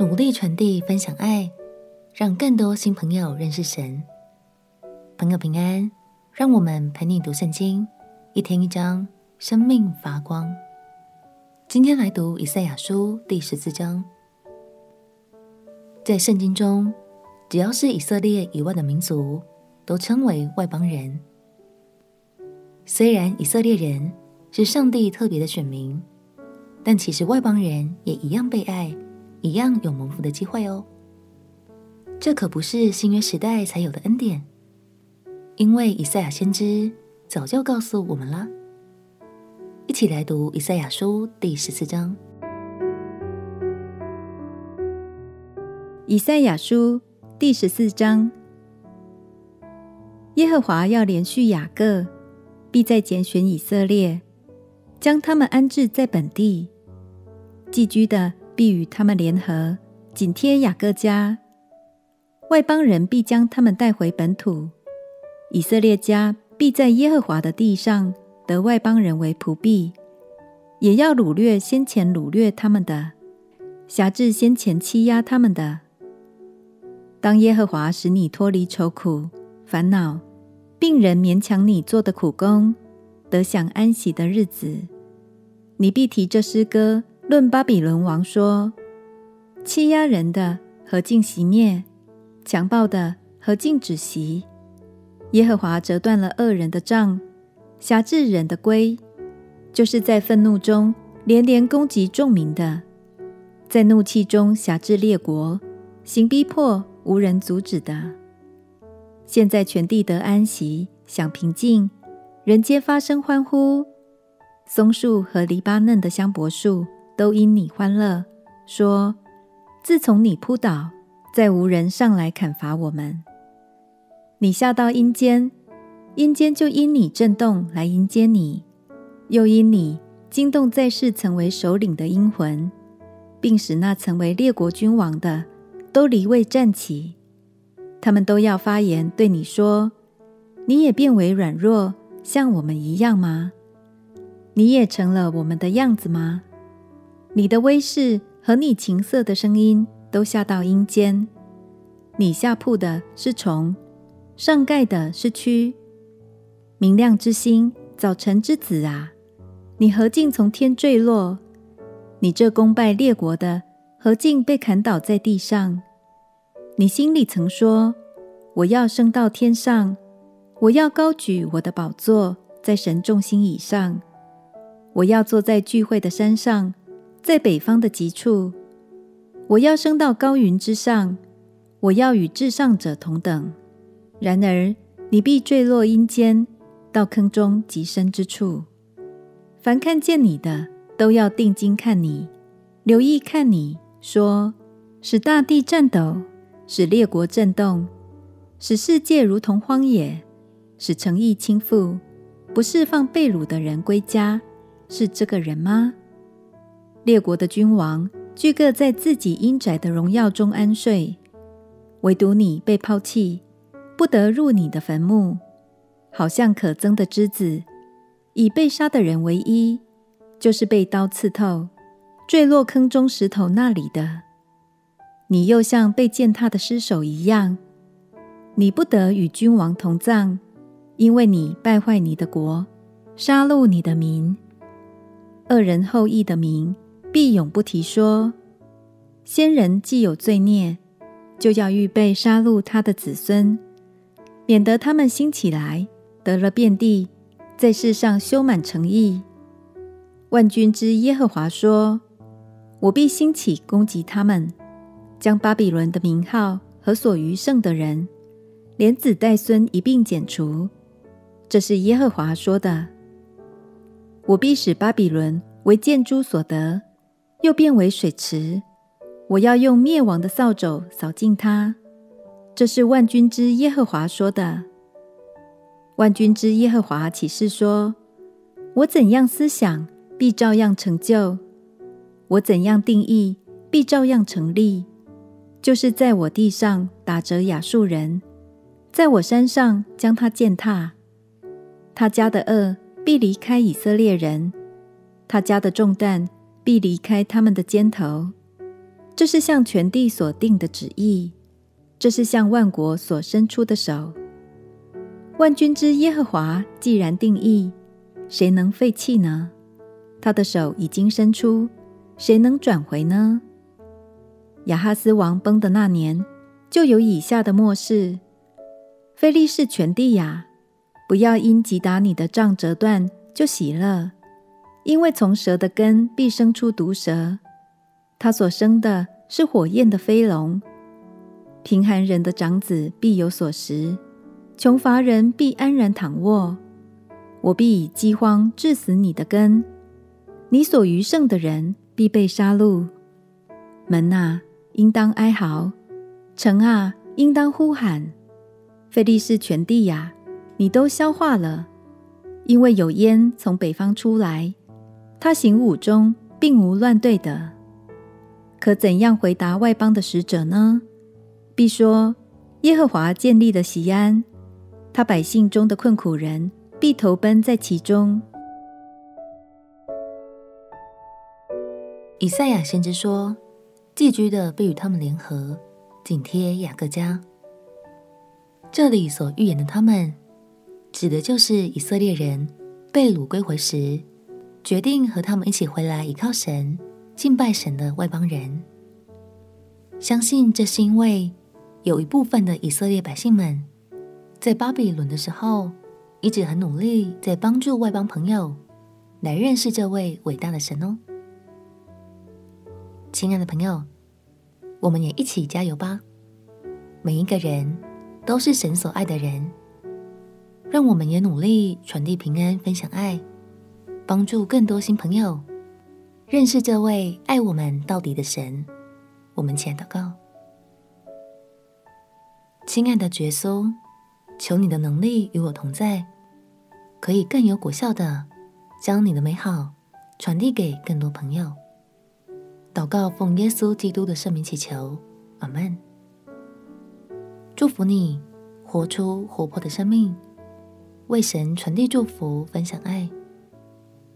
努力传递、分享爱，让更多新朋友认识神。朋友平安，让我们陪你读圣经，一天一章，生命发光。今天来读以赛亚书第十四章。在圣经中，只要是以色列以外的民族，都称为外邦人。虽然以色列人是上帝特别的选民，但其实外邦人也一样被爱。一样有蒙福的机会哦。这可不是新约时代才有的恩典，因为以赛亚先知早就告诉我们了。一起来读以赛亚书第十四章。以赛亚书第十四章：耶和华要连续雅各，必再拣选以色列，将他们安置在本地，寄居的。必与他们联合，紧贴雅各家；外邦人必将他们带回本土。以色列家必在耶和华的地上得外邦人为仆婢，也要掳掠先前掳掠他们的，辖制先前欺压他们的。当耶和华使你脱离愁苦、烦恼，病人勉强你做的苦工，得享安息的日子，你必提这诗歌。论巴比伦王说：“欺压人的何竟息灭？强暴的何竟止息？耶和华折断了恶人的杖，辖制人的规，就是在愤怒中连连攻击众民的，在怒气中辖制列国，行逼迫无人阻止的。现在全地得安息，享平静，人皆发声欢呼。松树和黎巴嫩的香柏树。”都因你欢乐，说：自从你扑倒，再无人上来砍伐我们。你下到阴间，阴间就因你震动来迎接你，又因你惊动在世曾为首领的阴魂，并使那曾为列国君王的都离位站起。他们都要发言对你说：你也变为软弱，像我们一样吗？你也成了我们的样子吗？你的威势和你琴瑟的声音都下到阴间。你下铺的是虫，上盖的是蛆。明亮之星，早晨之子啊，你何竟从天坠落？你这功败列国的，何竟被砍倒在地上？你心里曾说：我要升到天上，我要高举我的宝座在神众星以上，我要坐在聚会的山上。在北方的极处，我要升到高云之上，我要与至上者同等。然而，你必坠落阴间，到坑中极深之处。凡看见你的，都要定睛看你，留意看你，说：使大地颤抖，使列国震动，使世界如同荒野，使城邑倾覆，不释放被掳的人归家，是这个人吗？列国的君王俱各在自己阴宅的荣耀中安睡，唯独你被抛弃，不得入你的坟墓，好像可憎的之子，以被杀的人为一，就是被刀刺透，坠落坑中石头那里的。你又像被践踏的尸首一样，你不得与君王同葬，因为你败坏你的国，杀戮你的民，恶人后裔的名。必永不提说。先人既有罪孽，就要预备杀戮他的子孙，免得他们兴起来，得了遍地，在世上修满诚意。万军之耶和华说：“我必兴起攻击他们，将巴比伦的名号和所余剩的人，连子带孙一并剪除。”这是耶和华说的。我必使巴比伦为箭猪所得。又变为水池，我要用灭亡的扫帚扫净它。这是万军之耶和华说的。万军之耶和华起誓说：我怎样思想，必照样成就；我怎样定义，必照样成立。就是在我地上打折亚述人，在我山上将他践踏。他家的恶必离开以色列人，他家的重担。必离开他们的肩头，这是向全地所定的旨意，这是向万国所伸出的手。万军之耶和华既然定义，谁能废弃呢？他的手已经伸出，谁能转回呢？亚哈斯王崩的那年，就有以下的末世：非利士全地呀，不要因击打你的杖折断就喜乐，因为从蛇的根必生出毒蛇。他所生的是火焰的飞龙，贫寒人的长子必有所食，穷乏人必安然躺卧。我必以饥荒致死你的根，你所余剩的人必被杀戮。门啊，应当哀嚎；城啊，应当呼喊。费利士全地呀，你都消化了，因为有烟从北方出来，他行伍中并无乱队的。可怎样回答外邦的使者呢？必说：耶和华建立了锡安，他百姓中的困苦人必投奔在其中。以赛亚先知说：寄居的必与他们联合，紧贴雅各家。这里所预言的他们，指的就是以色列人被掳归回时，决定和他们一起回来依靠神。敬拜神的外邦人，相信这是因为有一部分的以色列百姓们在巴比伦的时候，一直很努力在帮助外邦朋友来认识这位伟大的神哦。亲爱的朋友，我们也一起加油吧！每一个人都是神所爱的人，让我们也努力传递平安，分享爱，帮助更多新朋友。认识这位爱我们到底的神，我们前祷告。亲爱的耶稣，求你的能力与我同在，可以更有果效的将你的美好传递给更多朋友。祷告奉耶稣基督的圣名祈求，阿门。祝福你，活出活泼的生命，为神传递祝福，分享爱，